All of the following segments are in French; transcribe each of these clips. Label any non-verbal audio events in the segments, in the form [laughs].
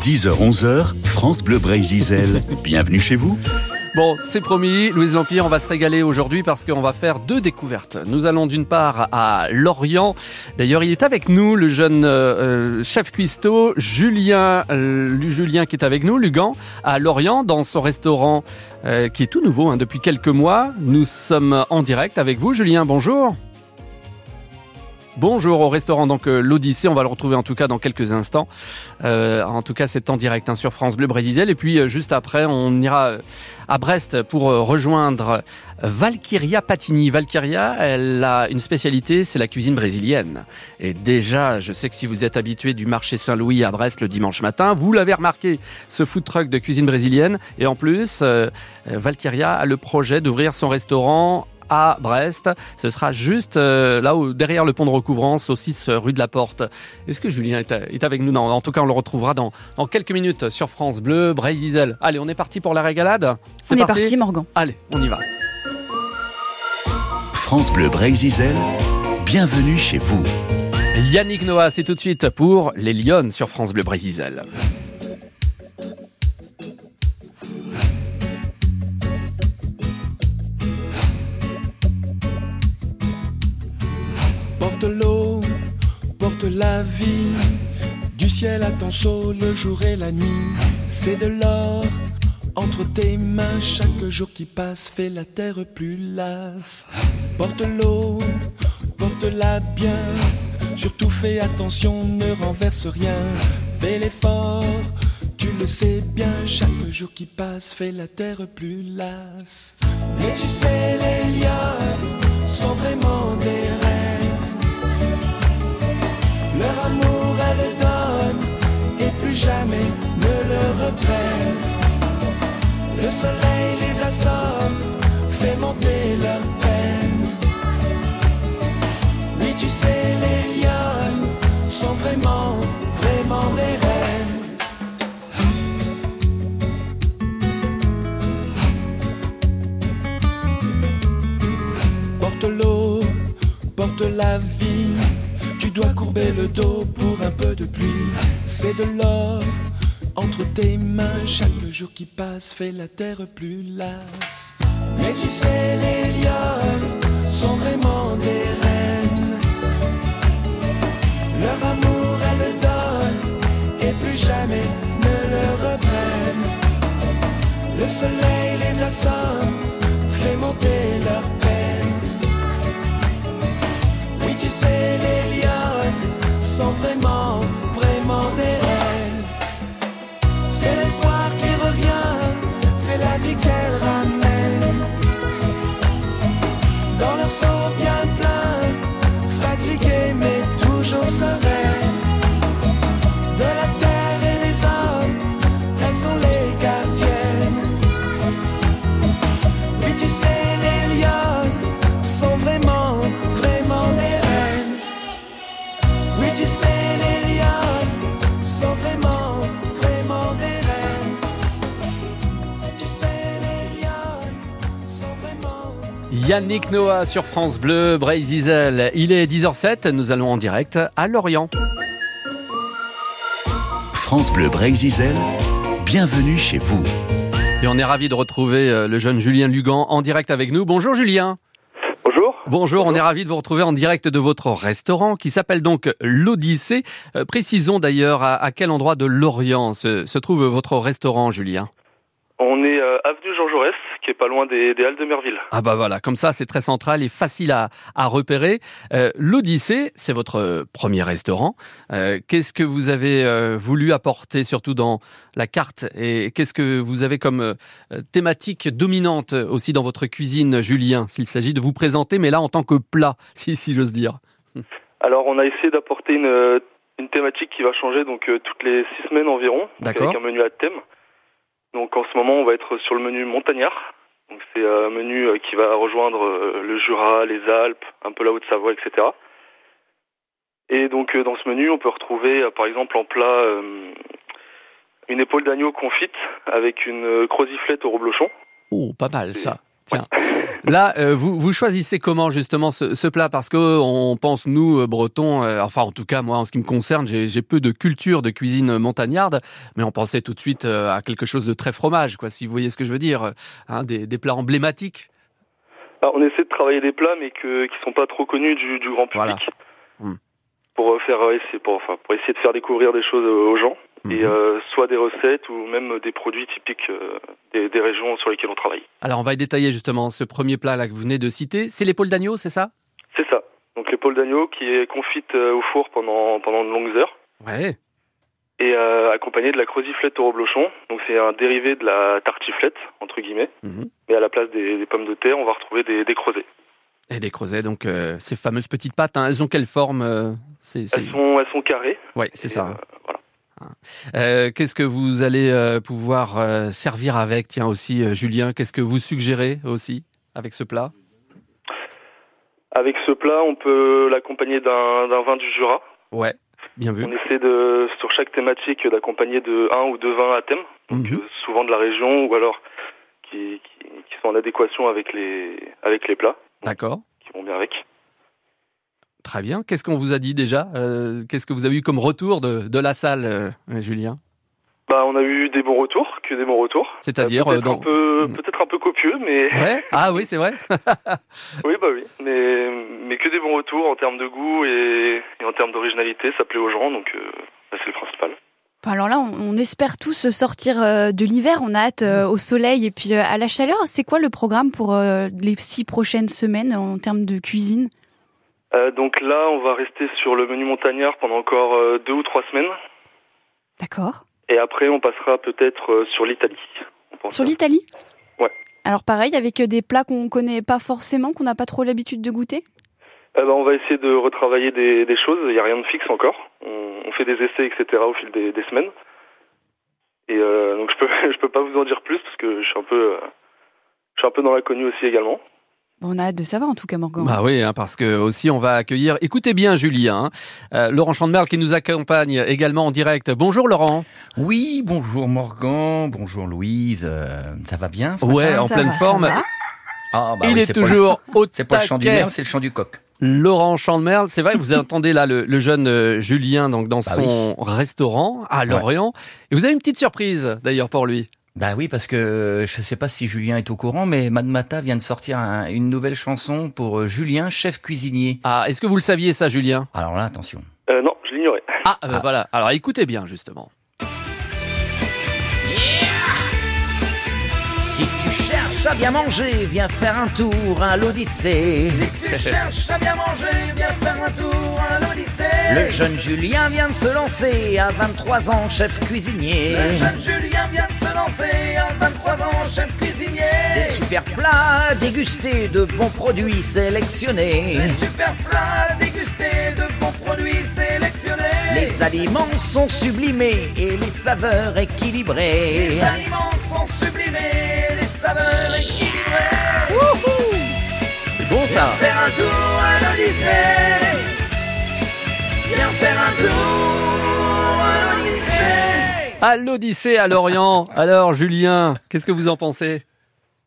10h-11h, France Bleu Brésil. Bienvenue chez vous. Bon, c'est promis, Louise Lampire, on va se régaler aujourd'hui parce qu'on va faire deux découvertes. Nous allons d'une part à Lorient. D'ailleurs, il est avec nous, le jeune euh, chef cuistot Julien, euh, Julien qui est avec nous, Lugan, à Lorient, dans son restaurant euh, qui est tout nouveau hein, depuis quelques mois. Nous sommes en direct avec vous, Julien. Bonjour. Bonjour au restaurant donc euh, l'Odyssée, on va le retrouver en tout cas dans quelques instants. Euh, en tout cas, c'est en direct hein, sur France Bleu Brésil. Et puis euh, juste après, on ira à Brest pour rejoindre Valkyria Patini. Valkyria, elle a une spécialité, c'est la cuisine brésilienne. Et déjà, je sais que si vous êtes habitué du marché Saint-Louis à Brest le dimanche matin, vous l'avez remarqué, ce food truck de cuisine brésilienne. Et en plus, Valkyria a le projet d'ouvrir son restaurant à Brest. Ce sera juste euh, là où, derrière le pont de recouvrance, au 6 rue de la Porte. Est-ce que Julien est, avec nous? Non, en tout cas, on le retrouvera dans, dans quelques minutes sur France Bleu, Bray Diesel. Allez, on est parti pour la régalade? On est parti, Morgan. Allez, on y va. France Bleu Bray Diesel, bienvenue chez vous. Yannick Noah, c'est tout de suite pour les Lyonnes sur France Bleu Brésil. Porte l'eau, porte la vie, du ciel à ton chaud le jour et la nuit. C'est de l'or entre tes mains, chaque jour qui passe fait la terre plus lasse. Porte l'eau, porte-la bien, surtout fais attention, ne renverse rien. Fais l'effort, tu le sais bien, chaque jour qui passe fait la terre plus lasse. Mais tu sais, les lions sont vraiment des. Leur amour, elles donnent et plus jamais ne le reprennent. Le soleil les assomme, fait monter leur peine. Oui, tu sais, les lionnes sont vraiment, vraiment des reines. Porte l'eau, porte la vie. Dois courber le dos pour un peu de pluie. C'est de l'or entre tes mains. Chaque jour qui passe fait la terre plus lasse. Mais tu sais, les lionnes sont vraiment des reines. Leur amour, elles le donnent et plus jamais ne le reprennent. Le soleil les assomme, fait monter leur peine. Oui, tu sais, les sont vraiment, vraiment des reines. C'est l'espoir qui revient, c'est la vie qu'elles ramènent. Dans leur seau bien Yannick Noah sur France Bleu, Bray Diesel. Il est 10h07, nous allons en direct à Lorient. France Bleu Brésil, bienvenue chez vous. Et on est ravi de retrouver euh, le jeune Julien Lugan en direct avec nous. Bonjour Julien. Bonjour. Bonjour, on est ravi de vous retrouver en direct de votre restaurant qui s'appelle donc l'Odyssée. Euh, précisons d'ailleurs à, à quel endroit de Lorient se, se trouve votre restaurant, Julien? On est euh, avenue Jean Jaurès, qui est pas loin des, des Halles de Merville. Ah bah voilà, comme ça c'est très central et facile à, à repérer. Euh, L'Odyssée, c'est votre premier restaurant. Euh, qu'est-ce que vous avez euh, voulu apporter surtout dans la carte? Et qu'est-ce que vous avez comme euh, thématique dominante aussi dans votre cuisine, Julien, s'il s'agit de vous présenter, mais là en tant que plat, [laughs] si, si j'ose dire? Alors, on a essayé d'apporter une, euh, une thématique qui va changer donc euh, toutes les six semaines environ, avec un menu à thème. Donc, en ce moment, on va être sur le menu montagnard. C'est un menu euh, qui va rejoindre euh, le Jura, les Alpes, un peu la Haute-Savoie, etc. Et donc, euh, dans ce menu, on peut retrouver, euh, par exemple, en plat, euh, une épaule d'agneau confite avec une euh, croziflette au reblochon. Oh, pas mal ça. Tiens, là, euh, vous, vous choisissez comment justement ce, ce plat? Parce que on pense, nous, euh, Bretons, euh, enfin en tout cas moi en ce qui me concerne, j'ai peu de culture de cuisine montagnarde, mais on pensait tout de suite euh, à quelque chose de très fromage, quoi, si vous voyez ce que je veux dire, hein, des, des plats emblématiques. Alors, on essaie de travailler des plats, mais que, qui sont pas trop connus du, du grand public. Voilà. Hmm. Pour euh, faire euh, essayer, pour, enfin, pour essayer de faire découvrir des choses euh, aux gens. Et Mhm. euh, soit des recettes ou même des produits typiques euh, des, des régions sur lesquelles on travaille. Alors on va détailler justement ce premier plat là que vous venez de citer. C'est l'épaule d'agneau, c'est ça? C'est ça. Donc l'épaule d'agneau qui est confite euh, au four pendant, pendant de longues heures. Ouais. et euh, accompagné de la croziflette au reblochon. Donc c'est un dérivé de la tartiflette entre guillemets. Mhm. Mais à la place des, des pommes de terre, on va retrouver des, des creusets. Et des creusets, donc ces fameuses petites pâtes, hein, elles ont quelle forme Elles sont elles sont carrées. Ouais, c'est Et, ça. voilà. Euh, qu'est-ce que vous allez euh, pouvoir euh, servir avec? Tiens aussi, Julien, qu'est-ce que vous suggérez aussi avec ce plat? Avec ce plat, on peut l'accompagner d'un d'un vin du Jura. Ouais, bien vu. On essaie de sur chaque thématique d'accompagner de un ou deux vins à thème, donc Mhm. souvent de la région ou alors qui, qui, qui sont en adéquation avec les avec les plats, D'accord. qui vont bien avec. Très bien. Qu'est-ce qu'on vous a dit déjà Euh, Qu'est-ce que vous avez eu comme retour de, de la salle, euh, Julien? Bah, on a eu des bons retours, que des bons retours. C'est-à-dire Euh, peut-être dans... un peu Mm. peut-être un peu copieux, mais Ouais. Ah oui, c'est vrai. [laughs] Oui, bah oui, mais, mais que des bons retours en termes de goût et, et en termes d'originalité, ça plaît aux gens, donc euh, bah, c'est le principal. Alors là, on, on espère tous sortir de l'hiver. On a hâte euh, au soleil et puis euh, à la chaleur. C'est quoi le programme pour euh, les six prochaines semaines en termes de cuisine? Euh, donc là, on va rester sur le menu montagnard pendant encore euh, deux ou trois semaines, D'accord. et après on passera peut-être euh, sur l'Italie. Sur l'Italie? Ouais. Alors pareil, avec des plats qu'on connaît pas forcément, qu'on n'a pas trop l'habitude de goûter? Euh, bah, on va essayer de retravailler des, des choses, il n'y a rien de fixe encore. On, on fait des essais, etc. au fil des, des semaines. Et donc je peux [laughs] je peux pas vous en dire plus parce que je suis un peu je suis un peu dans l'inconnu aussi également. On a hâte de savoir en tout cas, Morgan. Bah oui, hein, parce que aussi on va accueillir. Écoutez bien, Julien, hein, euh, Laurent Chandemerle qui nous accompagne également en direct. Bonjour, Laurent. Oui, bonjour Morgan, bonjour Louise, euh, ça va bien ce Ouais, matin? en Ça pleine va, ça forme. va Ah, bah Il oui, est pas le- toujours [laughs] au C'est pas le chant du merle, c'est le chant du coq. Laurent Chandemerle, c'est vrai, vous entendez là le, le jeune euh, Julien donc dans Bah son restaurant à Lorient. Et vous avez une petite surprise d'ailleurs pour lui. Bah oui, parce que je sais pas si Julien est au courant, mais Madmata vient de sortir un- une nouvelle chanson pour euh, Julien, chef cuisinier. Ah, est-ce que vous le saviez ça, Julien? Alors là, attention. Euh, non, je l'ignorais. Ah, euh, voilà. Alors écoutez bien justement. Si tu cherches à bien manger, viens faire un tour à l'Odyssée. Si tu cherches à bien manger, viens faire un tour à l'Odyssée. Le jeune Julien vient de se lancer à 23 ans, chef cuisinier. Le jeune Julien vient de lancer à 23 ans, chef cuisinier. Des super plats dégustés, de bons produits sélectionnés. Des super plats dégustés, de bons produits sélectionnés. Les aliments sont sublimés et les saveurs équilibrées. Les aliments sont sublimés, les saveurs équilibrées. C'est bon ça. Faire un tour à l'Odyssée. Viens faire un tour à l'Odyssée. À l'Odyssée à Lorient. [laughs] Alors Julien, qu'est-ce que vous en pensez?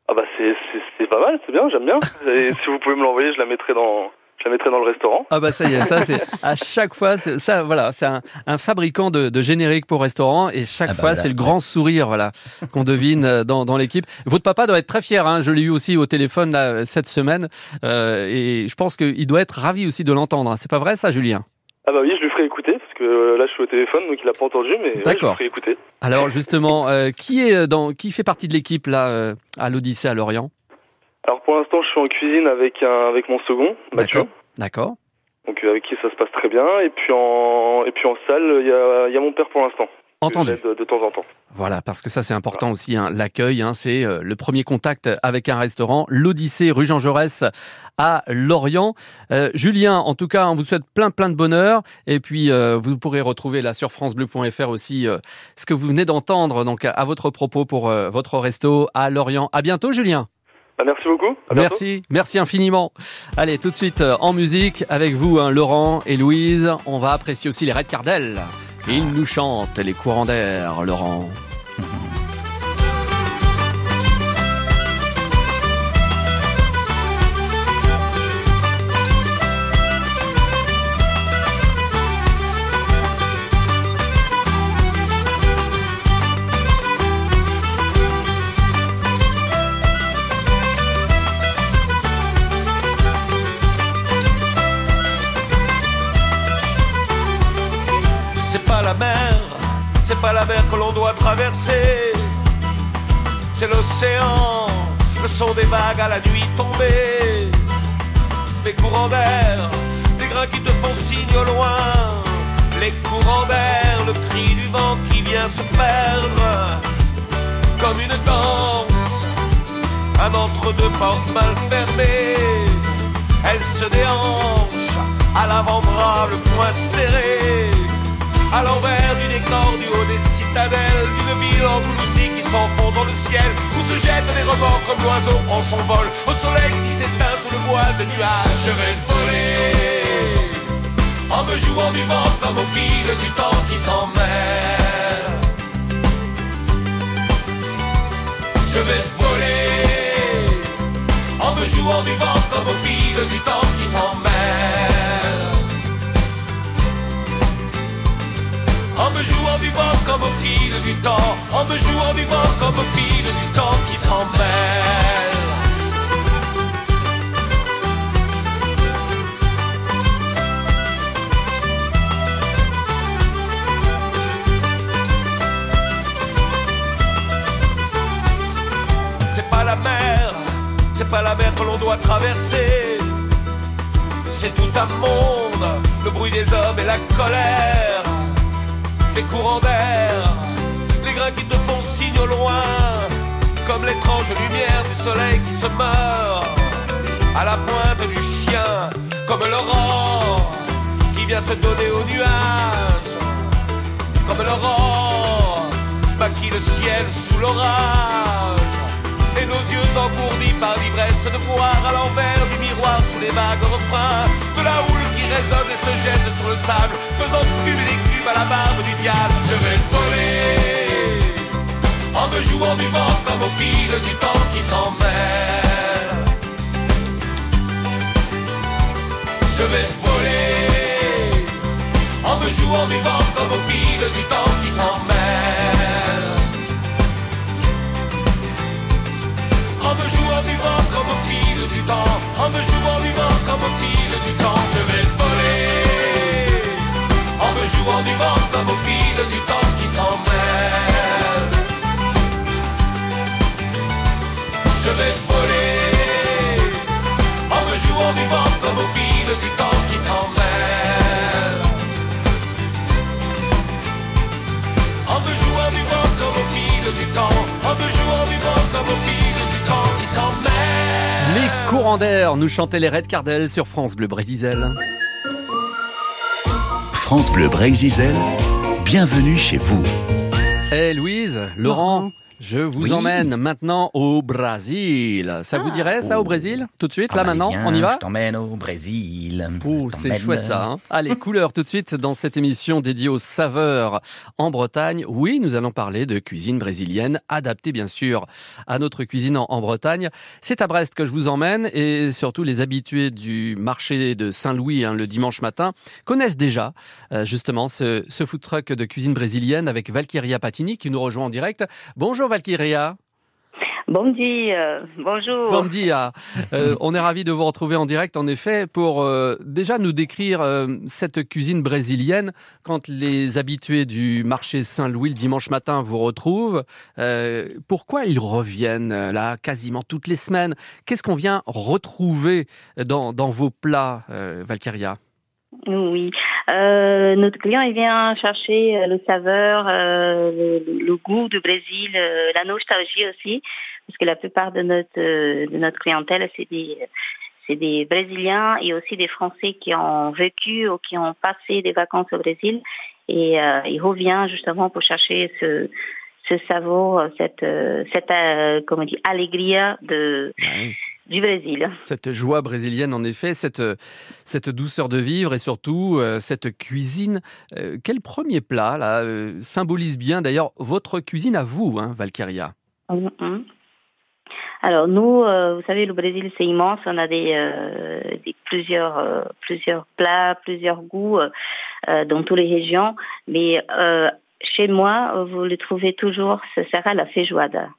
Ah bah c'est c'est- c'est pas mal, c'est bien, j'aime bien. Et si vous pouvez me l'envoyer, je la mettrai dans je la mettrai dans le restaurant. Ah bah ça y est, ça c'est [laughs] à chaque fois, c'est- ça voilà, c'est un, un fabricant de, de génériques pour restaurant et chaque Ah bah fois voilà. c'est le grand sourire voilà qu'on devine euh, dans, dans l'équipe. Votre papa doit être très fier, hein, je l'ai eu aussi au téléphone là, cette semaine euh, et je pense qu'il doit être ravi aussi de l'entendre. hein. C'est pas vrai ça, Julien? Ah bah oui, je lui ferai écouter parce que euh, là je suis au téléphone donc il a pas entendu mais ouais, je lui ferai écouter. Alors justement, euh, qui est dans, qui fait partie de l'équipe là euh, à l'Odyssée à Lorient? Alors pour l'instant, je suis en cuisine avec un avec mon second, Mathieu. D'accord. Donc euh, avec qui ça se passe très bien et puis en et puis en salle, il y a il y a mon père pour l'instant. Entendu. De, de temps en temps. Voilà, parce que ça c'est important aussi, hein, l'accueil, hein, c'est euh, le premier contact avec un restaurant, l'Odyssée rue Jean Jaurès à Lorient. Euh, Julien, en tout cas, on vous souhaite plein plein de bonheur, et puis euh, vous pourrez retrouver là sur francebleu.fr aussi euh, ce que vous venez d'entendre donc à, à votre propos pour euh, votre resto à Lorient. À bientôt, Julien. Bah, merci beaucoup. Merci, merci infiniment. Allez, tout de suite euh, en musique avec vous, hein, Laurent et Louise. On va apprécier aussi les Red Cardel. Ils nous chantent les courants d'air, Laurent. [laughs] pas la mer que l'on doit traverser, c'est l'océan, le son des vagues à la nuit tombée, les courants d'air, les grains qui te font signe au loin, les courants d'air, le cri du vent qui vient se perdre, comme une danse, un entre-deux portes mal fermées, elle se déhanche, à l'avant-bras le poing serré, à l'envers du décor du haut des citadelles, d'une ville engloutie qui s'enfonce dans le ciel, où se jettent les remords comme l'oiseau en son vol, au soleil qui s'éteint sous le voile de nuages. Je vais voler, en me jouant du vent comme au fil du temps qui s'en mêle. Je vais voler, en me jouant du vent comme au fil du temps qui s'en En me jouant du vent comme au fil du temps, en me jouant du vent comme au fil du temps qui s'en mêle. C'est pas la mer, c'est pas la mer que l'on doit traverser. C'est tout un monde, le bruit des hommes et la colère les courants d'air, les grains qui te font signe au loin, comme l'étrange lumière du soleil qui se meurt, à la pointe du chien, comme l'aurore qui vient se donner aux nuages, comme l'aurore maquille le ciel sous l'orage, et nos yeux engourdis par l'ivresse de voir à l'envers les vagues refrains de la houle qui résonne et se jette sur le sable, faisant fumer les cubes à la barbe du diable. Je vais voler en me jouant du vent comme au fil du temps qui s'en mêle. Je vais voler en me jouant du vent comme au fil du temps qui s'en mêle. En me jouant du vent comme au fil temps, en me jouant du vent comme au fil du temps, je vais voler. En me jouant du vent comme au fil du temps qui s'en mêle. Je vais voler. En me jouant du vent comme au fil du temps qui s'en mêle. En me jouant du vent comme au fil du temps, en me jouant du vent comme au fil courants d'air, nous chantaient les Red Cardel sur France Bleu Brésil. France Bleu Brésil, bienvenue chez vous. Eh Louise, Laurent, Laurent. Je vous Oui. emmène maintenant au Brésil. Ça vous Ah. dirait ça au Brésil Tout de suite, Ah là bah, maintenant, viens, on y va? Je t'emmène au Brésil. Oh, c'est chouette ça. hein. Allez, couleur tout de suite dans cette émission dédiée aux saveurs en Bretagne. Oui, nous allons parler de cuisine brésilienne, adaptée bien sûr à notre cuisine en, en Bretagne. C'est à Brest que je vous emmène et surtout les habitués du marché de Saint-Louis hein, le dimanche matin connaissent déjà euh, justement ce, ce food truck de cuisine brésilienne avec Valkyria Patini qui nous rejoint en direct. Bonjour Valkyria. Bon dia, bonjour. Bon dia. Euh, on est ravi de vous retrouver en direct, en effet, pour euh, déjà nous décrire euh, cette cuisine brésilienne. Quand les habitués du marché Saint-Louis le dimanche matin vous retrouvent, pourquoi ils reviennent là quasiment toutes les semaines? Qu'est-ce qu'on vient retrouver dans, dans vos plats, Valkyria? Oui, Euh, notre client il vient chercher euh, le saveur, euh, le, goût du Brésil, la nostalgie aussi, parce que la plupart de notre de notre clientèle c'est des c'est des Brésiliens et aussi des Français qui ont vécu ou qui ont passé des vacances au Brésil. Et il revient justement pour chercher ce ce savoir, cette cette comment dit alegria de du Brésil. Cette joie brésilienne, en effet, cette, cette douceur de vivre et surtout euh, cette cuisine. Euh, quel premier plat là, euh, symbolise bien d'ailleurs votre cuisine à vous, hein, Valkyria? Mhm. Alors nous, vous savez, le Brésil c'est immense. On a des, des plusieurs plusieurs plats, plusieurs goûts dans toutes les régions. Mais chez moi, vous le trouvez toujours. Ce sera la feijoada.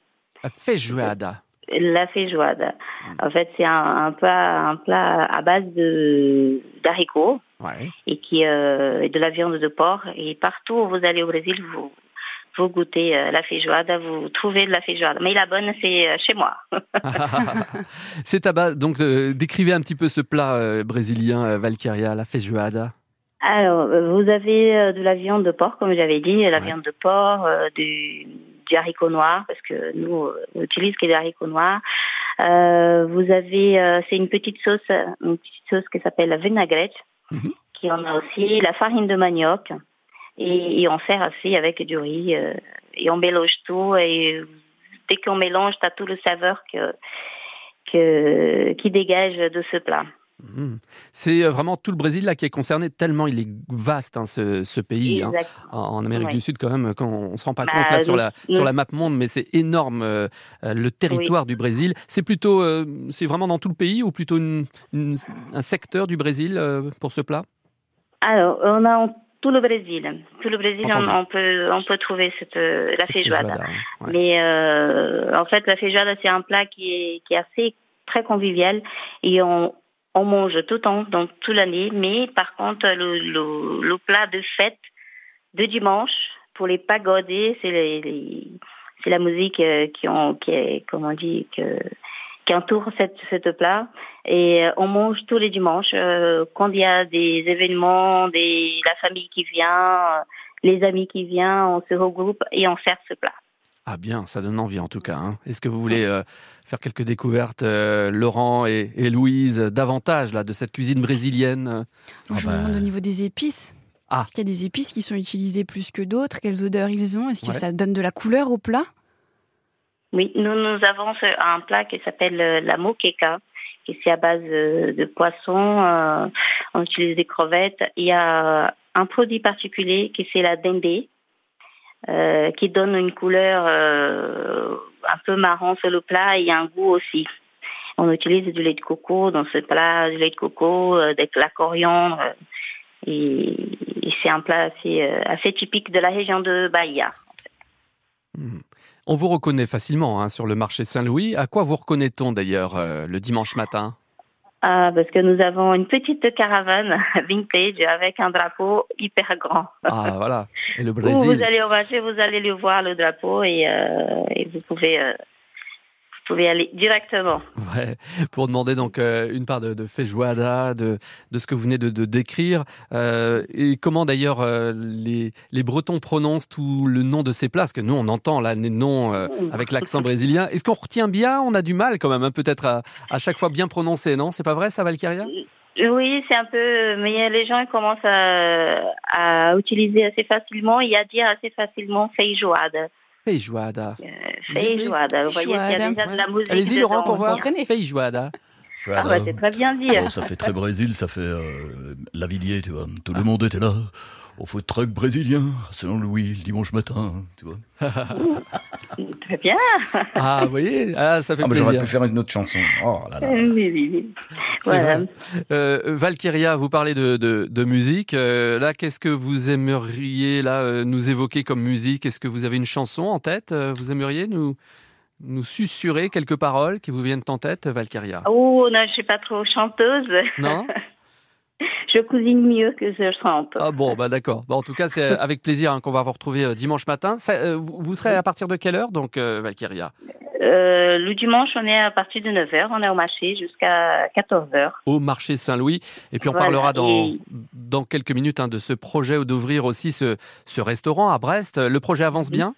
La feijoada. La feijoada. En fait, c'est un, un plat un plat à base de d'haricots Ouais. et qui euh, de la viande de porc. Et partout où vous allez au Brésil, vous vous goûtez euh, la feijoada, vous trouvez de la feijoada. Mais la bonne, c'est euh, chez moi. [laughs] [laughs] c'est à base. Donc, euh, décrivez un petit peu ce plat brésilien, Valkyria, la feijoada. Alors, vous avez de la viande de porc, comme j'avais dit, la Ouais. viande de porc, du, du haricot noir, parce que nous, euh, on utilise que des haricots noirs. Euh, vous avez, euh, c'est une petite sauce, une petite sauce qui s'appelle la vinaigrette, Mhm. qui en a aussi, la farine de manioc, et, et on sert aussi avec du riz, euh, et on mélange tout, et dès qu'on mélange, tu as tout le saveur que, que, qui dégage de ce plat. Mhm. C'est euh, vraiment tout le Brésil là qui est concerné, tellement il est vaste hein, ce, ce pays. hein. En Amérique Ouais. du Sud, quand même, quand on se rend pas Bah, compte là, sur, la, nous- sur la map monde, mais c'est énorme euh, euh, le territoire du Brésil. C'est plutôt, euh, c'est vraiment dans tout le pays ou plutôt une- une- un secteur du Brésil euh, pour ce plat? Alors, on a en- tout le Brésil. Tout le Brésil, on, peut, on peut trouver cette, la feijoada. Ouais. Mais en fait, la feijoada, c'est un plat qui est, qui est assez très convivial et on, on mange tout le temps, donc toute l'année. Mais par contre, le, plat de fête de dimanche, pour les pagodés, c'est la musique euh, qui, entoure cette, cette plat. Et euh, on mange tous les dimanches. euh, quand il y a des événements, la famille qui vient, les amis qui viennent, on se regroupe et on sert ce plat. Ah bien, ça donne envie en tout cas. hein. Est-ce que vous voulez euh, faire quelques découvertes, euh, Laurent et, et Louise, davantage là, de cette cuisine brésilienne Ah je bah. me demande au niveau des épices. Ah. Est-ce qu'il y a des épices qui sont utilisées plus que d'autres? Quelles odeurs ils ont? Est-ce que Ouais. ça donne de la couleur au plat? Oui, nous, nous avons un plat qui s'appelle euh, la moqueca, qui c'est à base de poisson. euh, on utilise des crevettes. Il y a un produit particulier qui c'est la dendé, euh, qui donne une couleur euh, un peu marron sur le plat et un goût aussi. On utilise du lait de coco dans ce plat, du lait de coco, euh, de la coriandre. et, et c'est un plat assez, euh, typique de la région de Bahia. Mhm. On vous reconnaît facilement hein, sur le marché Saint-Louis. À quoi vous reconnaît-on d'ailleurs le dimanche matin? Ah, parce que nous avons une petite caravane [laughs] vintage avec un drapeau hyper grand. Ah voilà, et le Où Brésil. vous allez au marché, vous allez le voir le drapeau et, euh, et vous pouvez euh, pouvez aller directement. Ouais, pour demander donc euh, une part de, de feijoada, de, de ce que vous venez de, de décrire, euh, et comment d'ailleurs euh, les, les Bretons prononcent tout le nom de ces parce que nous on entend là les noms avec l'accent brésilien. Est-ce qu'on retient bien? On a du mal quand même, hein, peut-être à, à chaque fois bien prononcer, non? C'est pas vrai ça, Valkyria? Oui, c'est un peu, mais les gens ils commencent à, à utiliser assez facilement et à dire assez facilement feijoada. Feijoada. Euh, feijoada. Vous voyez qu'il y a Feijoada, déjà de la musique. Allez-y Laurent pour voir. Feijoada. Ah bah, c'est très bien dit. Oh, ça fait très Brésil, ça fait euh, Lavillier, tu vois. Tout le monde était là, au food truck brésilien, selon Louis, le dimanche matin, tu vois. [laughs] Très bien. Ah, vous voyez ah, Ça fait Ah. J'aurais pu faire une autre chanson. Oh là là. Oui, oui, oui. Voilà. Euh, Valkyria, vous parlez de, de- de musique. Euh, là, qu'est-ce que vous aimeriez là euh, nous évoquer comme musique? Est-ce que vous avez une chanson en tête Vous aimeriez nous nous susurrer quelques paroles qui vous viennent en tête, Valkyria? Oh, non, je suis pas trop chanteuse. Non? [laughs] Je cuisine mieux que je chante. Ah bon, bah d'accord. Bon, en tout cas, c'est avec plaisir hein, qu'on va vous retrouver euh, dimanche matin. Ça, euh, vous serez à partir de quelle heure, donc, euh, Valkyria? Euh, le dimanche, on est à partir de 9h, on est au marché jusqu'à 14h. Au marché Saint-Louis. Et puis, on Voilà, parlera dans, dans quelques minutes hein, de ce projet ou d'ouvrir aussi ce, ce restaurant à Brest. Le projet avance bien?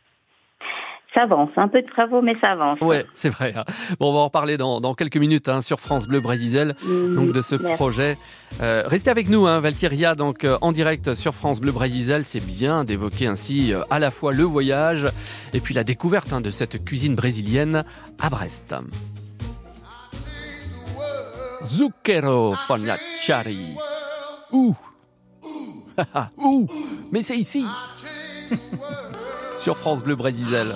Ça avance, un peu de travaux, mais ça avance. Ouais, c'est vrai. hein. Bon, on va en reparler dans, dans quelques minutes hein, sur France Bleu Brésil, Mm, donc de ce merci. projet. Euh, restez avec nous, hein, Valkyria, donc euh, en direct sur France Bleu Brésil. C'est bien d'évoquer ainsi euh, à la fois le voyage et puis la découverte hein, de cette cuisine brésilienne à Brest. Zucchero Fornacciari. Ouh [laughs] Ouh Mais c'est ici [laughs] Sur France Bleu Brésil.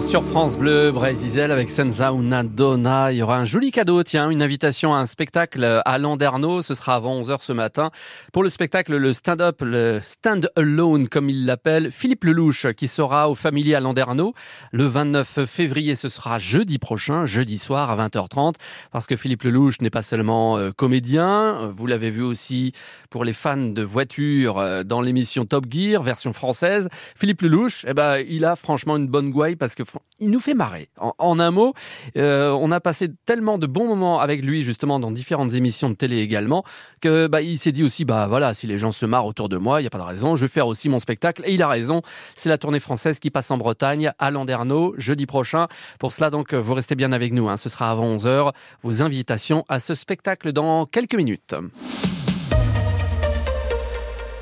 Sur France Bleu, Brésil avec Senza una donna. Il y aura un joli cadeau, tiens, une invitation à un spectacle à Landerneau. Ce sera avant 11h ce matin. Pour le spectacle, le stand-up, le stand alone, comme il l'appelle, Philippe Lelouch, qui sera au Familier à Landerneau. Le 29 février, ce sera jeudi prochain, jeudi soir à 20h30. Parce que Philippe Lelouch n'est pas seulement euh, comédien. Vous l'avez vu aussi pour les fans de voitures euh, dans l'émission Top Gear, version française. Philippe Lelouch, eh ben, il a franchement une bonne gouaille parce que il nous fait marrer. En, un mot, euh, on a passé tellement de bons moments avec lui justement dans différentes émissions de télé également que bah, il s'est dit aussi bah voilà si les gens se marrent autour de moi, il y a pas de raison, je vais faire aussi mon spectacle et il a raison. C'est la tournée française qui passe en Bretagne à Landerneau jeudi prochain. Pour cela donc vous restez bien avec nous. hein. Ce sera avant 11h. Vos invitations à ce spectacle dans quelques minutes.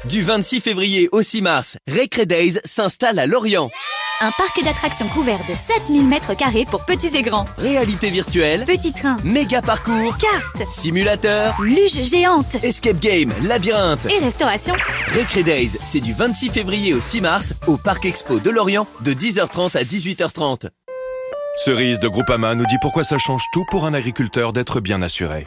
Du 26 février au 6 mars, Recre Days s'installe à Lorient. Un parc d'attractions couvert de 7000 mètres carrés pour petits et grands. Réalité virtuelle, Petits trains, méga parcours, cartes, simulateur, luge géante escape game, labyrinthe. et restauration. Recre Days, c'est du 26 février au 6 mars au Parc Expo de Lorient de 10h30 à 18h30. Cerise de Groupama nous dit pourquoi ça change tout pour un agriculteur d'être bien assuré.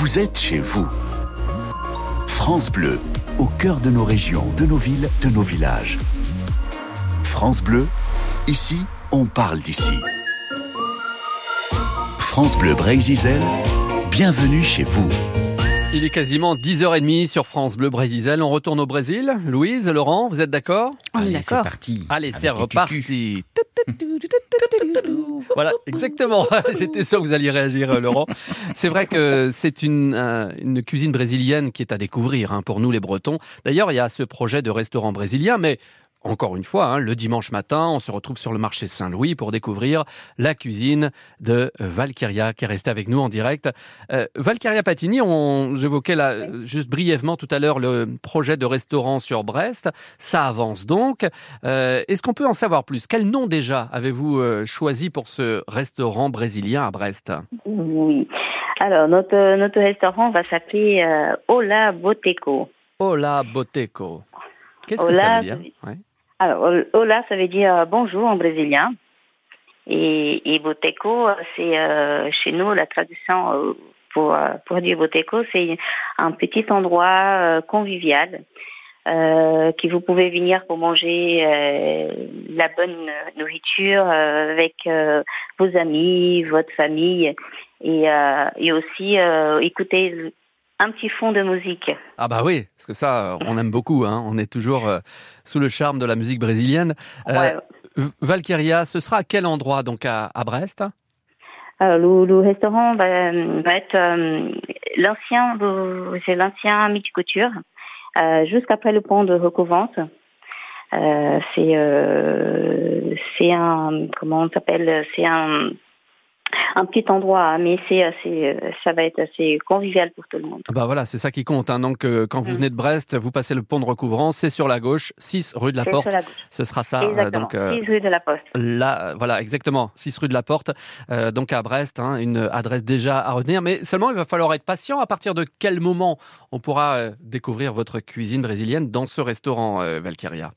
Vous êtes chez vous. France Bleu, au cœur de nos régions, de nos villes, de nos villages. France Bleu, ici, on parle d'ici. France Bleu Brésil, bienvenue chez vous. Il est quasiment 10h30 sur France Bleu Brésil. On retourne au Brésil. Louise, Laurent, vous êtes d'accord? On est d'accord. parti. Allez, c'est reparti. Voilà, exactement. [laughs] J'étais sûr que vous alliez réagir, euh, Laurent. C'est vrai que c'est une, euh, une cuisine brésilienne qui est à découvrir hein, pour nous les Bretons. D'ailleurs, il y a ce projet de restaurant brésilien, mais encore une fois, hein, le dimanche matin, on se retrouve sur le marché Saint-Louis pour découvrir la cuisine de Valkyria qui est restée avec nous en direct. Euh, Valkyria Patini, on, j'évoquais là, juste brièvement tout à l'heure le projet de restaurant sur Brest. Ça avance donc. Euh, Est-ce qu'on peut en savoir plus? Quel nom déjà avez-vous euh, choisi pour ce restaurant brésilien à Brest? Oui. Alors, notre, notre restaurant va s'appeler Ola Boteco. Hola Boteco. Qu'est-ce que ça veut dire? Ouais. Alors, ol- Ola, ça veut dire euh, bonjour en brésilien. Et, et Boteco, euh, c'est euh, chez nous la traduction euh, pour, pour dire Boteco, c'est un petit endroit convivial euh, que vous pouvez venir pour manger euh, la bonne nourriture avec vos amis, votre famille et, et aussi écouter un petit fond de musique. Ah bah oui, parce que ça, euh, on aime beaucoup. hein. On est toujours euh, sous le charme de la musique brésilienne. Euh, Ouais. Valkyria, ce sera à quel endroit donc à, à Brest? Alors, le, le restaurant va, va être euh, l'ancien, c'est l'ancien Midi Couture, euh, juste après le pont de Recouvance. Euh, c'est euh, c'est un comment on s'appelle c'est un un petit endroit hein, mais c'est assez ça va être assez convivial pour tout le monde. Ah Bah voilà, c'est ça qui compte. hein. Donc euh, quand Mm. vous venez de Brest, vous passez le pont de recouvrance, c'est sur la gauche, 6 rue de la Porte. la. Ce sera ça. euh, Exactement. donc euh, 6 rue de la Poste. là, euh, voilà, exactement, 6 rue de la Porte. Euh, donc à Brest, hein, une adresse déjà à retenir. Mais seulement, il va falloir être patient. À partir de quel moment on pourra euh, découvrir votre cuisine brésilienne dans ce restaurant, euh, Valkyria?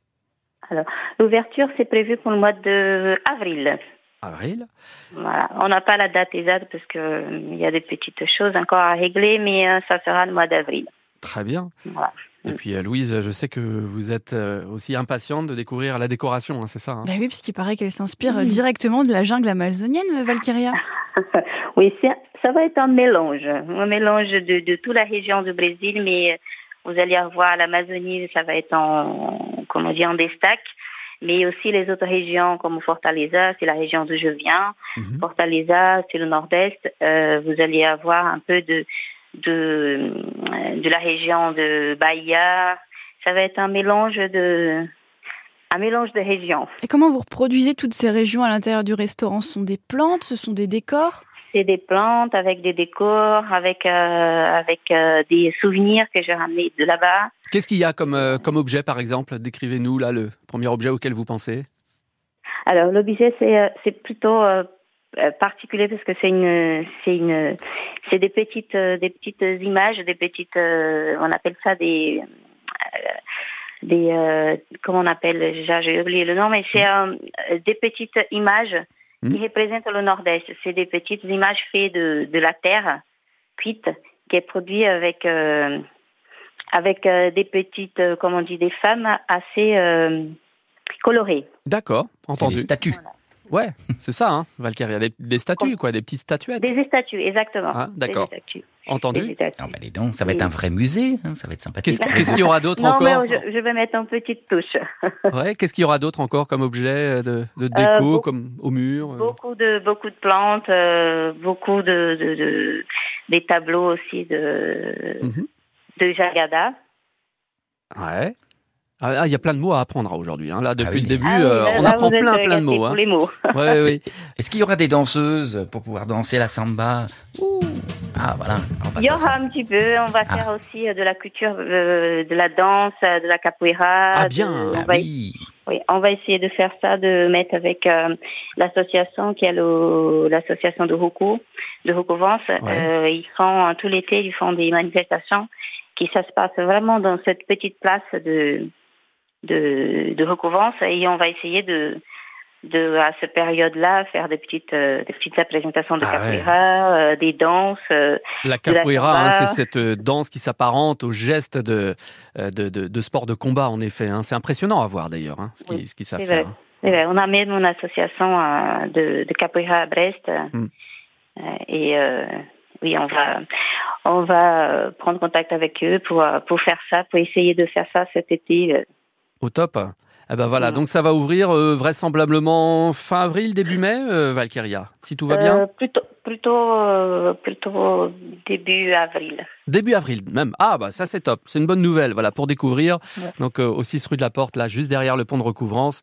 Alors, l'ouverture c'est prévu pour le mois de avril. Avril Voilà. On n'a pas la date exacte parce que euh, il y a des petites choses encore à régler, mais euh, ça sera le mois d'avril. Très bien. Voilà. Et puis euh, Louise, je sais que vous êtes euh, aussi impatiente de découvrir la décoration, hein, c'est ça hein? Bah oui, puisqu'il paraît qu'elle s'inspire Mhm. directement de la jungle amazonienne, Valkyria. [laughs] Oui, ça va être un mélange, un mélange de, de toute la région du Brésil, mais vous allez avoir l'Amazonie, ça va être en, comment dire, en destac, mais aussi les autres régions comme Fortaleza, c'est la région d'où je viens. Fortaleza, c'est le nord-est. Euh, vous allez avoir un peu de, de, de la région de Bahia. Ça va être un mélange de, un mélange de régions. Et comment vous reproduisez toutes ces régions à l'intérieur du restaurant? Ce sont des plantes, ce sont des décors? C'est des plantes avec des décors, avec euh, avec euh, des souvenirs que j'ai ramenés de là-bas. Qu'est-ce qu'il y a comme, euh, comme objet, par exemple? Décrivez-nous là le premier objet auquel vous pensez. Alors l'objet c'est euh, c'est plutôt euh, particulier parce que c'est une c'est une c'est des petites des petites images, des petites euh, on appelle ça des des comment on appelle déjà? J'ai oublié le nom mais c'est des petites images qui représentent le Nord-Est. C'est des petites images faites de de la terre cuite qui est produite avec avec euh, des petites euh, comment on dit des femmes assez euh, colorées. D'accord, entendu. des statues. Ouais, c'est ça, hein, Valkyria. Des, des statues, quoi, des petites statuettes. Des statues, exactement. Ah, d'accord. Des statues. Entendu. Des statues. Ah bah dis donc, ça va être un vrai musée, hein, ça va être sympathique. Qu'est-ce qu'il y aura d'autre non, encore mais je, je vais mettre une petite touche. [laughs] Ouais, qu'est-ce qu'il y aura d'autre encore comme objet de, de déco, Euh, beaucoup- comme au mur euh Beaucoup de beaucoup de plantes, euh, beaucoup de, de, de- des tableaux aussi de Mhm. De Jagada. Ouais. Ah, ah, il y a plein de mots à apprendre aujourd'hui. hein. Là, depuis oui. le début, Ah oui, euh, là- on là, apprend plein, plein de mots. hein. les mots. [laughs] Ouais, oui. Est-ce qu'il y aura des danseuses pour pouvoir danser la samba? Ouh. Ah voilà, Il y aura un petit peu. On va faire aussi euh, de la culture, euh, de la danse, de la capoeira. Ah de- bien, on ah va oui. Oui, on va essayer de faire ça, de mettre avec euh, l'association qui est l'association de Roku, de Roku Vence. Euh, ils font tout l'été, ils font des manifestations qui ça se passe vraiment dans cette petite place de de, de et on va essayer de de à cette période-là faire des petites euh, des petites représentations de Ah ouais. capoeira, euh, des danses. euh, La capoeira, hein, c'est cette danse qui s'apparente au geste de, euh, de, de, de sport de combat, en effet. hein. C'est impressionnant à voir d'ailleurs, hein, ce qu'ils ce qu'ils savent faire. vrai. On a même une association de, de capoeira à Brest. Hmm. Et euh, oui, on va, on va euh, prendre contact avec eux pour, euh, pour faire ça, pour essayer de faire ça cet été. euh. Au top. Eh ben voilà, donc ça va ouvrir euh, vraisemblablement fin avril, début mai, euh, Valkyria, si tout va bien. Euh, plutôt, plutôt, plutôt début avril. Début avril même. Ah bah ça c'est top, c'est une bonne nouvelle. Voilà pour découvrir. Ouais. Donc au 6 rue de la Porte, là juste derrière le pont de recouvrance,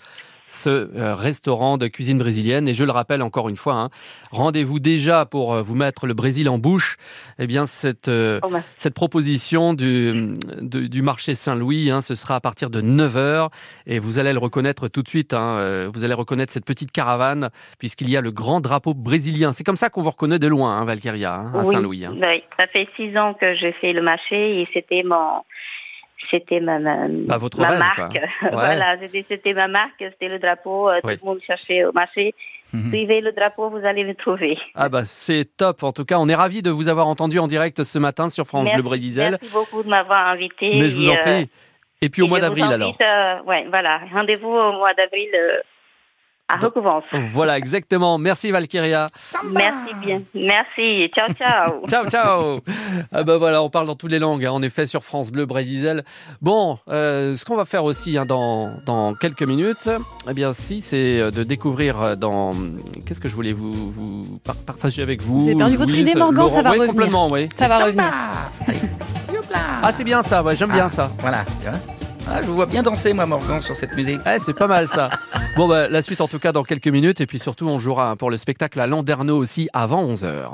ce euh, restaurant de cuisine brésilienne. Et je le rappelle encore une fois, hein, rendez-vous déjà pour euh, vous mettre le Brésil en bouche. Eh bien cette euh, Oh, cette proposition du du marché Saint-Louis, hein, ce sera à partir de 9 h et vous allez le reconnaître tout de suite. hein, euh, vous allez reconnaître cette petite caravane puisqu'il y a le grand drapeau brésilien. C'est comme ça qu'on vous reconnaît de loin, hein, Valkyria, hein, à Oui, Saint-Louis. hein. oui. Ça fait six ans que j'ai fait le marché et c'était mon, c'était ma, ma, Bah, votre ma marque. [laughs] Ouais. voilà, c'était, ma marque, c'était le drapeau. euh, Oui. Tout le monde cherchait au marché. [laughs] Mhm. Suivez le drapeau, vous allez le trouver. Ah bah c'est top. En tout cas, on est ravis de vous avoir entendu en direct ce matin sur France Bleu Brésil. Merci beaucoup de m'avoir invité. Mais je vous en euh, prie. Et puis au et mois d'avril alors. euh, ouais, voilà. Rendez-vous au mois d'avril euh, à Recouvrance. Voilà, exactement. Merci Valkyria. Merci bien. Merci. Ciao, ciao. [laughs] Ciao, ciao. Ah bah voilà, on parle dans toutes les langues, hein, en effet, sur France Bleu Brésil. Bon, euh, ce qu'on va faire aussi hein, dans, dans quelques minutes, eh bien si, c'est euh, de découvrir euh, dans... Qu'est-ce que je voulais vous, vous par- partager avec vous? Vous avez perdu votre idée, Morgan, ça va oui, revenir. complètement, oui. Ça va revenir. Ah, c'est bien ça, ouais, j'aime bien ça. Voilà, tu vois. Ah, je vous vois bien danser, moi, Morgan, sur cette musique. Ouais, c'est pas mal ça. [laughs] Bon, bah, la suite en tout cas dans quelques minutes. Et puis surtout, on jouera pour le spectacle à Landerneau aussi avant 11h.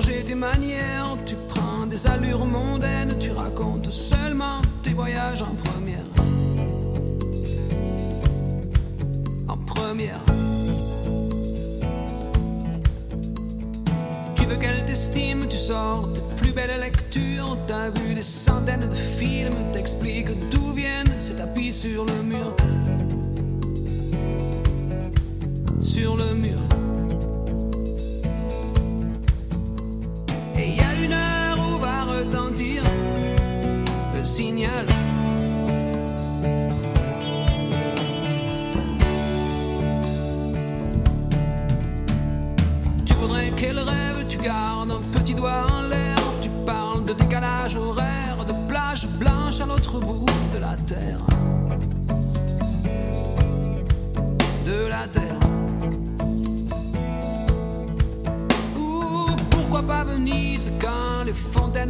Changé tes manières, tu prends des allures mondaines, tu racontes seulement tes voyages en première. En première. Tu veux qu'elle t'estime, tu sors tes plus belles lectures, t'as vu des centaines de films, t'expliques d'où viennent ces tapis sur le mur. sur le mur. Signal.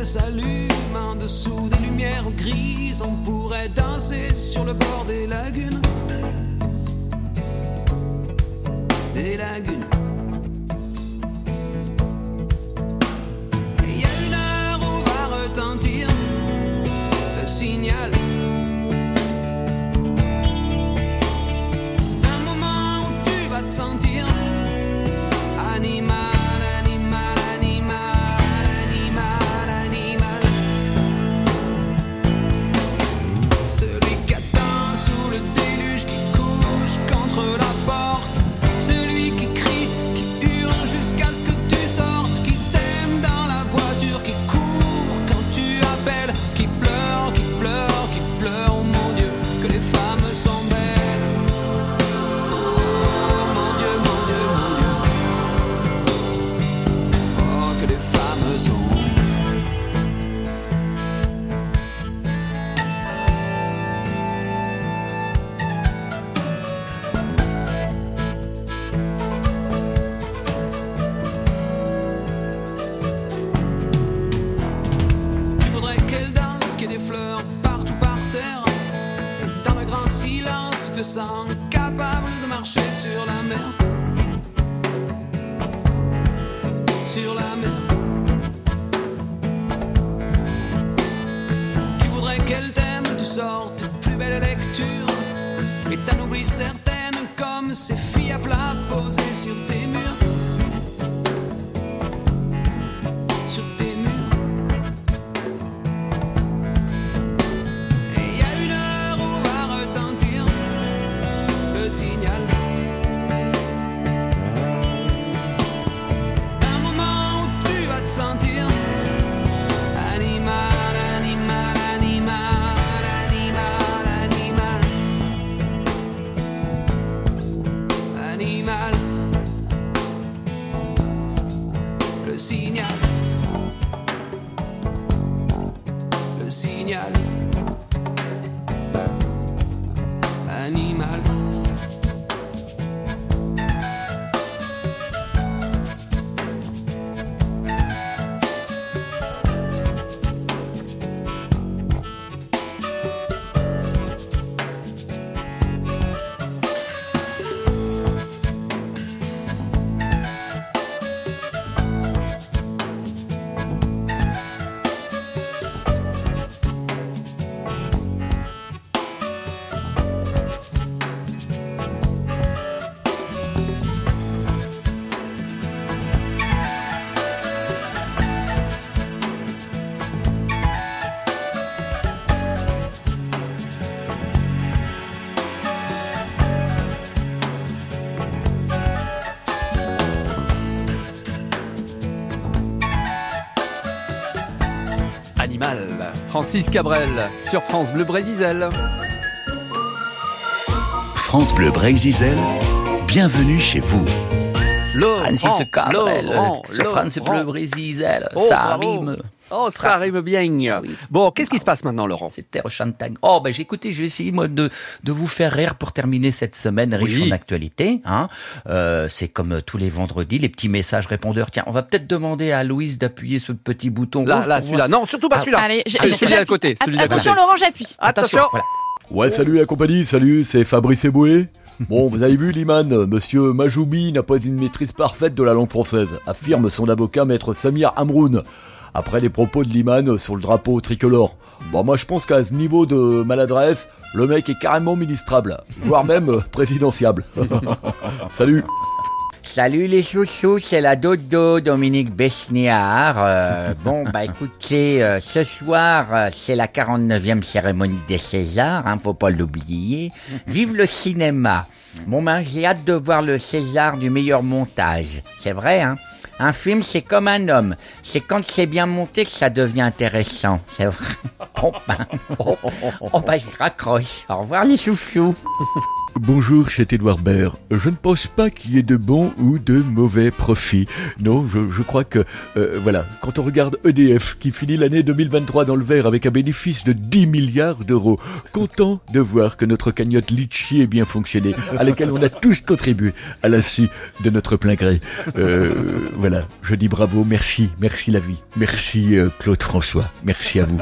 S'allument en dessous des lumières grises. On pourrait danser sur le bord des lagunes. Des lagunes. Francis Cabrel sur France Bleu Brésil. France Bleu Brésil, bienvenue chez vous. Francis Cabrel, sur France. Bleu Brésil, Oh, ça bravo. Oh, ça rime bien. Bon, qu'est-ce qui se passe maintenant, Laurent C'est Terre Champagne. Oh, ben j'ai écouté, je vais essayer moi de, de vous faire rire pour terminer cette semaine riche Oui. en actualité. Hein. Euh, c'est comme euh, tous les vendredis, les petits messages répondeurs. Tiens, on va peut-être demander à Louise d'appuyer sur le petit bouton Là, rouge là, celui-là. Non, surtout pas Ah, celui-là. Allez, j'ai- Celui- j'ai- celui à j'appuie. côté. Celui à côté. Attention, Laurent, j'appuie. Attention. Voilà. Ouais, salut la compagnie, salut, c'est Fabrice Eboué. Bon, vous avez vu, Liman, monsieur Majoubi n'a pas une maîtrise parfaite de la langue française, affirme son avocat maître Samir Amroun. Après les propos de Liman sur le drapeau tricolore. Bon, moi je pense qu'à ce niveau de maladresse, le mec est carrément ministrable, voire même euh, présidentiable. [laughs] Salut Salut les chouchous, c'est la dodo Dominique Besniard. Euh, bon, bah écoutez, euh, ce soir, c'est la 49e cérémonie des Césars, hein, faut pas l'oublier. Vive le cinéma. Bon, ben, j'ai hâte de voir le César du meilleur montage. C'est vrai, hein? Un film, c'est comme un homme. C'est quand c'est bien monté que ça devient intéressant. C'est vrai. [laughs] Bon, ben, oh, oh, ben, je raccroche. Au revoir les chouchous. [laughs] Bonjour, c'est Edouard Baird. Je ne pense pas qu'il y ait de bons ou de mauvais profits. Non, je, je crois que, euh, voilà, quand on regarde EDF qui finit l'année 2023 dans le vert avec un bénéfice de 10 milliards d'euros, content de voir que notre cagnotte Litchi est bien fonctionné, à laquelle on a tous contribué à l'insu de notre plein gré. Euh, voilà, je dis bravo, merci, merci la vie, merci euh, Claude François, merci à vous.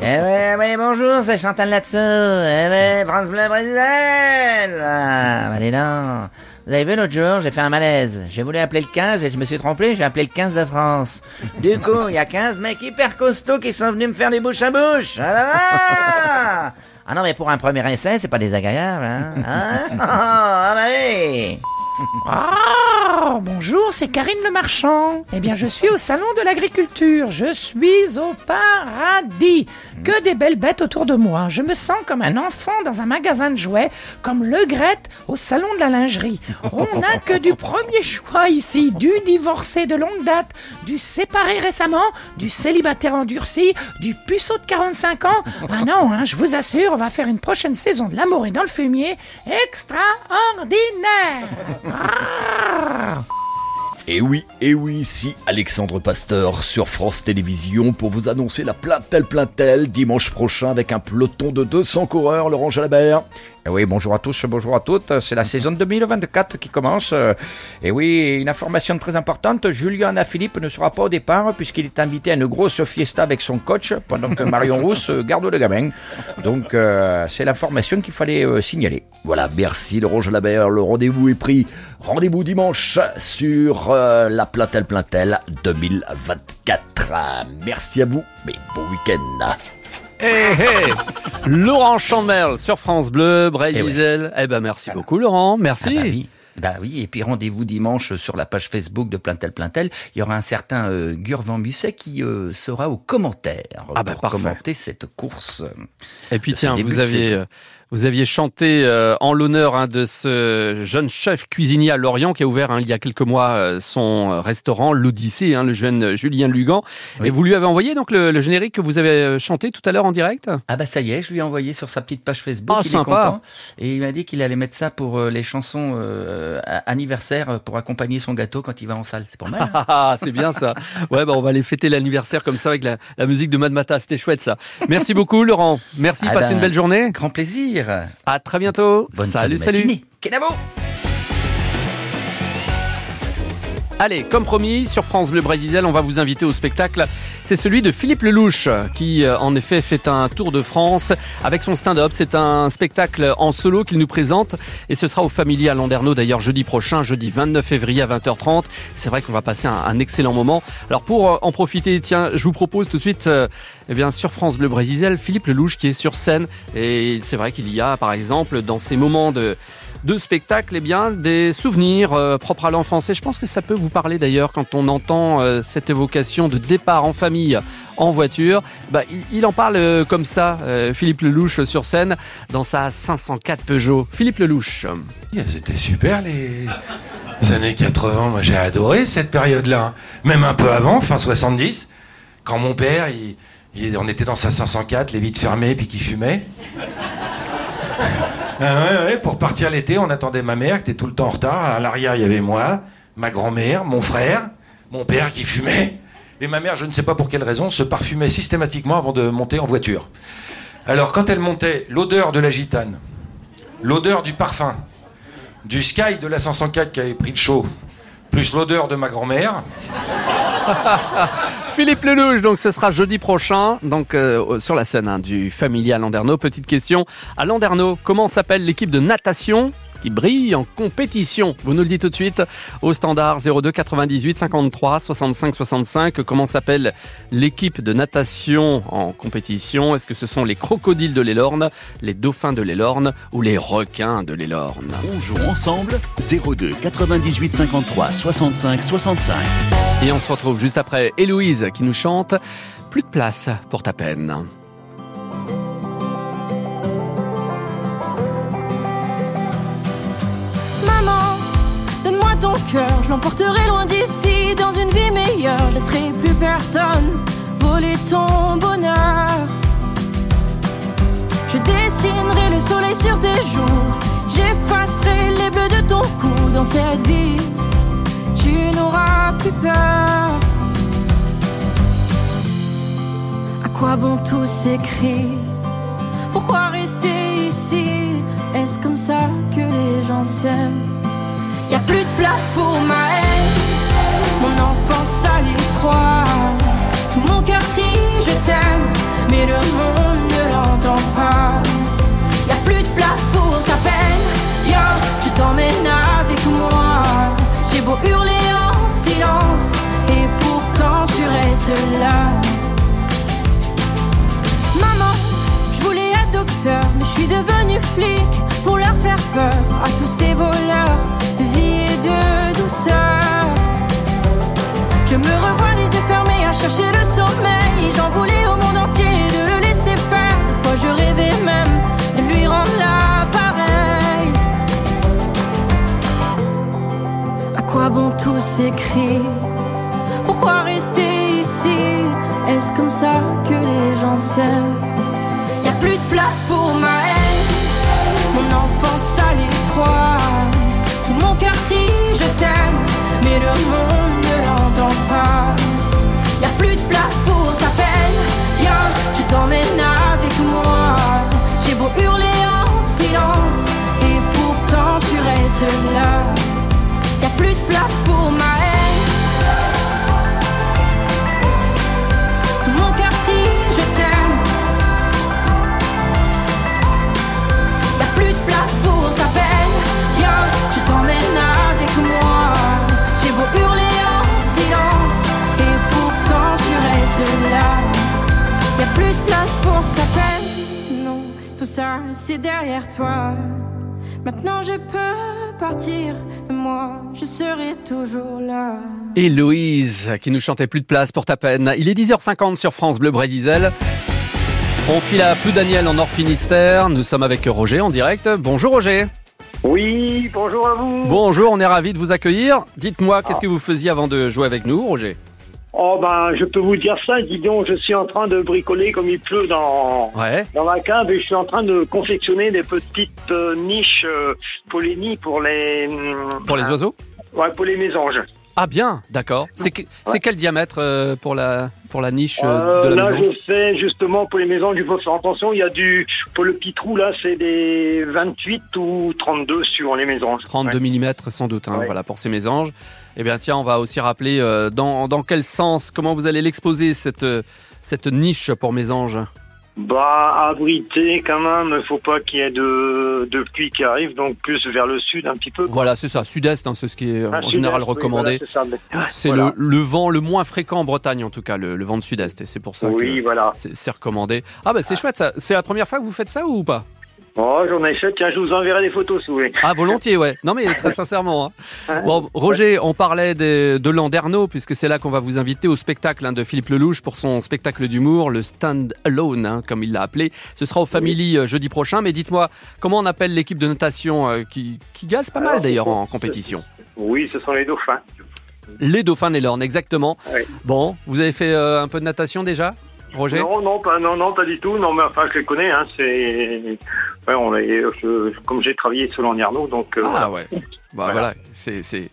Eh ouais, ouais, bonjour, c'est Chantal là-dessous. Eh ouais, France Bleu Brésil. Ah, bah dis donc. Vous avez vu l'autre jour, j'ai fait un malaise. J'ai voulu appeler le 15 et je me suis trompé, j'ai appelé le 15 de France. Du coup, il y a 15 mecs hyper costauds qui sont venus me faire du bouche à bouche. Ah là là Ah non, mais pour un premier essai, c'est pas désagréable, hein, hein? Ah bah oui Ah, bonjour, c'est Karine Le Marchand. Eh bien, je suis au salon de l'agriculture. Je suis au paradis. Que des belles bêtes autour de moi. Je me sens comme un enfant dans un magasin de jouets, comme le Grette au salon de la lingerie. On n'a que du premier choix ici, du divorcé de longue date, du séparé récemment, du célibataire endurci, du puceau de 45 ans. Ah non, hein, je vous assure, on va faire une prochaine saison de l'amour et dans le fumier extraordinaire. [laughs] Et oui, et oui, ici Alexandre Pasteur sur France Télévisions pour vous annoncer la Plaintel Plaintel dimanche prochain avec un peloton de 200 coureurs, Laurent Jalabert. Eh oui, bonjour à tous, bonjour à toutes. C'est la saison 2024 qui commence. Et oui, une information très importante. Julien Philippe ne sera pas au départ puisqu'il est invité à une grosse fiesta avec son coach pendant que Marion [laughs] Rousse garde le gamin. Donc, euh, c'est l'information qu'il fallait euh, signaler. Voilà, merci Laurent Jalabert, le rendez-vous est pris. Rendez-vous dimanche sur euh, la Plaintel Plaintel 2024. Merci à vous, mais bon week-end. Hé hé Laurent Chamberle sur France Bleu, Bray Diesel. Eh ben merci beaucoup Laurent, merci. Ah bah oui. Bah oui, et puis rendez-vous dimanche sur la page Facebook de Plaintel Plaintel. Il y aura un certain euh, Gurvan Musset qui euh, sera aux commentaires Ah bah, pour parfait. commenter cette course. Et puis tiens, vous aviez, vous aviez chanté euh, en l'honneur hein, de ce jeune chef cuisinier à Lorient qui a ouvert hein, il y a quelques mois euh, son restaurant, l'Odyssée, hein, le jeune Julien Lugan. Et vous lui avez envoyé donc le, le générique que vous avez euh, chanté tout à l'heure en direct? Ah bah ça y est, je lui ai envoyé sur sa petite page Facebook. Ah, il sympa. est content. Et il m'a dit qu'il allait mettre ça pour euh, les chansons euh, a- anniversaires euh, pour accompagner son gâteau quand il va en salle. C'est pas mal. hein [laughs] Ah, c'est bien ça. Ouais, bah on va aller fêter l'anniversaire comme ça avec la, la musique de Madmata. C'était chouette ça. Merci beaucoup Laurent. Merci, Ah passez ben, une belle journée. Grand plaisir. À très bientôt. Bonne salut, salut. matinée. Allez, comme promis, sur France Bleu Brésil, on va vous inviter au spectacle. C'est celui de Philippe Lelouch, qui euh, en effet fait un tour de France avec son stand-up. C'est un spectacle en solo qu'il nous présente et ce sera au Family à Landerneau d'ailleurs jeudi prochain, jeudi 29 février à 20h30. C'est vrai qu'on va passer un, un excellent moment. Alors pour euh, en profiter, tiens, je vous propose tout de suite, euh, eh bien sur France Bleu Brésil, Philippe Lelouch qui est sur scène et c'est vrai qu'il y a par exemple dans ces moments de de spectacle, eh bien, des souvenirs euh, propres à l'enfance. Et je pense que ça peut vous parler d'ailleurs quand on entend euh, cette évocation de départ en famille en voiture. Bah, il, en parle euh, comme ça, Philippe Lelouch sur scène, dans sa 504 Peugeot. Philippe Lelouch. C'était super les années 80. Moi, j'ai adoré cette période-là. hein. Même un peu avant, fin 70, quand mon père, il, on était dans sa 504, les vitres fermées, puis qu'il fumait. Ah pour partir l'été, on attendait ma mère qui était tout le temps en retard. À l'arrière, il y avait moi, ma grand-mère, mon frère, mon père qui fumait. Et ma mère, je ne sais pas pour quelle raison, se parfumait systématiquement avant de monter en voiture. Alors, quand elle montait, l'odeur de la gitane, l'odeur du parfum, du Sky de la 504 qui avait pris le chaud, plus l'odeur de ma grand-mère. Philippe Lelouch, donc ce sera jeudi prochain, donc euh, sur la scène hein, du Familia Landerneau. Petite question à Landerneau, comment s'appelle l'équipe de natation qui brille en compétition Vous nous le dites tout de suite au standard 02 98 53 65 65. Comment s'appelle l'équipe de natation en compétition? Est-ce que ce sont les crocodiles de l'Elorne, les dauphins de l'Elorne ou les requins de l'Elorne On joue ensemble? 02 98 53 65 65. Et on se retrouve juste après Héloïse qui nous chante Plus de place pour ta peine. Je l'emporterai loin d'ici, dans une vie meilleure. Je laisserai plus personne voler ton bonheur. Je dessinerai le soleil sur tes joues, j'effacerai les bleus de ton cou dans cette vie. Tu n'auras plus peur. À quoi bon tous ces cris Pourquoi rester ici? Est-ce comme ça que les gens s'aiment? Y a plus de place pour ma haine. Mon enfance à l'étroit Tout mon cœur crie je t'aime. Mais le monde ne l'entend pas. Y a plus de place pour ta peine. Viens, je t'emmène avec moi. J'ai beau hurler en silence. Et pourtant tu restes là. Maman, je voulais être docteur, mais je suis devenu flic pour leur faire peur à tous ces voleurs de douceur. Je me revois les yeux fermés à chercher le sommeil. J'en voulais au monde entier de le laisser faire. Moi je rêvais même de lui rendre l'appareil. À quoi bon tous ces cris Pourquoi rester ici? Est-ce comme ça que les gens s'aiment? Y a plus de place pour ma haine Mon enfance à l'étroit ne l'entend tout ça c'est derrière toi Maintenant je peux partir Et moi je serai toujours là Héloïse qui nous chantait plus de place pour ta peine. Il est 10h50 sur France Bleu Bray Diesel. On file à Peu Daniel en Nord Finistère. Nous sommes avec Roger en direct. Bonjour Roger. Oui, bonjour à vous. Bonjour, on est ravis de vous accueillir. Dites-moi, qu'est-ce que vous faisiez avant de jouer avec nous, Roger? Oh ben, je peux vous dire ça, dis donc, je suis en train de bricoler comme il pleut dans, Ouais. dans ma cave et je suis en train de confectionner des petites euh, niches euh, pour les nids, pour les... Pour les oiseaux? Ouais, pour les mésanges. Ah bien, d'accord. C'est que- c'est quel diamètre euh, pour la pour la niche euh, de la là, maison? je fais justement pour les mésanges, il faut faire attention, il y a du... Pour le petit trou, là, c'est des 28 ou 32 sur les mésanges. 32 Ouais. mm sans doute, hein, Ouais. voilà pour ces mésanges. Eh bien tiens, on va aussi rappeler euh, dans, dans quel sens, comment vous allez l'exposer cette cette niche pour mésanges. Bah, abrité quand même, il faut pas qu'il y ait de, de pluie qui arrive, donc plus vers le sud un petit peu. Voilà, c'est ça, sud-est, hein, c'est ce qui est Ah, en général sud-est, oui, recommandé. voilà, c'est Voilà. le, le vent le moins fréquent en Bretagne en tout cas, le, le vent de sud-est, et c'est pour ça Oui, que voilà. c'est recommandé. Ah bah c'est chouette ça. C'est la première fois que vous faites ça ou pas? Oh, j'en ai fait, tiens, je vous enverrai des photos si vous voulez. Ah volontiers, ouais. Non mais très [laughs] sincèrement. hein. Bon, Roger, on parlait des- de Landerneau puisque c'est là qu'on va vous inviter au spectacle hein, de Philippe Lelouch pour son spectacle d'humour, le Stand Alone, hein, comme il l'a appelé. Ce sera au Family euh, jeudi prochain. Mais dites-moi, comment on appelle l'équipe de natation euh, qui, qui gaze pas mal d'ailleurs en compétition Oui, ce sont les dauphins. Les dauphins des Lornes, exactement. Oui. Bon, vous avez fait euh, un peu de natation déjà, Roger Non, non, pas, non, non, pas du tout. Non, mais enfin, je les connais. Hein, c'est, ouais, on est, je- comme j'ai travaillé sur Landerneau, donc. euh, Ah voilà. ouais. Bah voilà, c'est c'est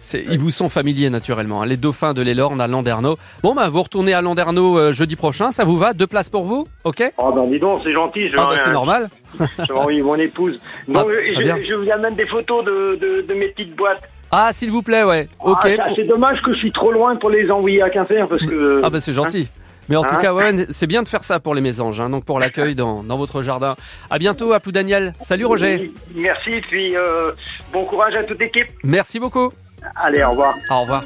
c'est ils vous sont familiers naturellement. hein, Les dauphins de l'Elorne à Landerneau. Bon bah vous retournez à Landerneau euh, jeudi prochain, ça vous va? Deux places pour vous? OK? Oh ben dis donc, c'est gentil. Je Ah bah c'est normal. Je vais envoyer mon épouse. [laughs] Donc, Ah, je, je vous amène des photos de, de, de mes petites boîtes. Ah s'il vous plaît, ouais. OK. Ah, ça, c'est dommage que je suis trop loin pour les envoyer à Quimper parce que. Ah bah c'est gentil. Mais en tout Hein cas, ouais, c'est bien de faire ça pour les mésanges, hein, donc pour l'accueil [laughs] dans, dans votre jardin. À bientôt, à plus Daniel. Salut Roger. Merci, puis euh, bon courage à toute l'équipe. Merci beaucoup. Allez, au revoir. Au revoir.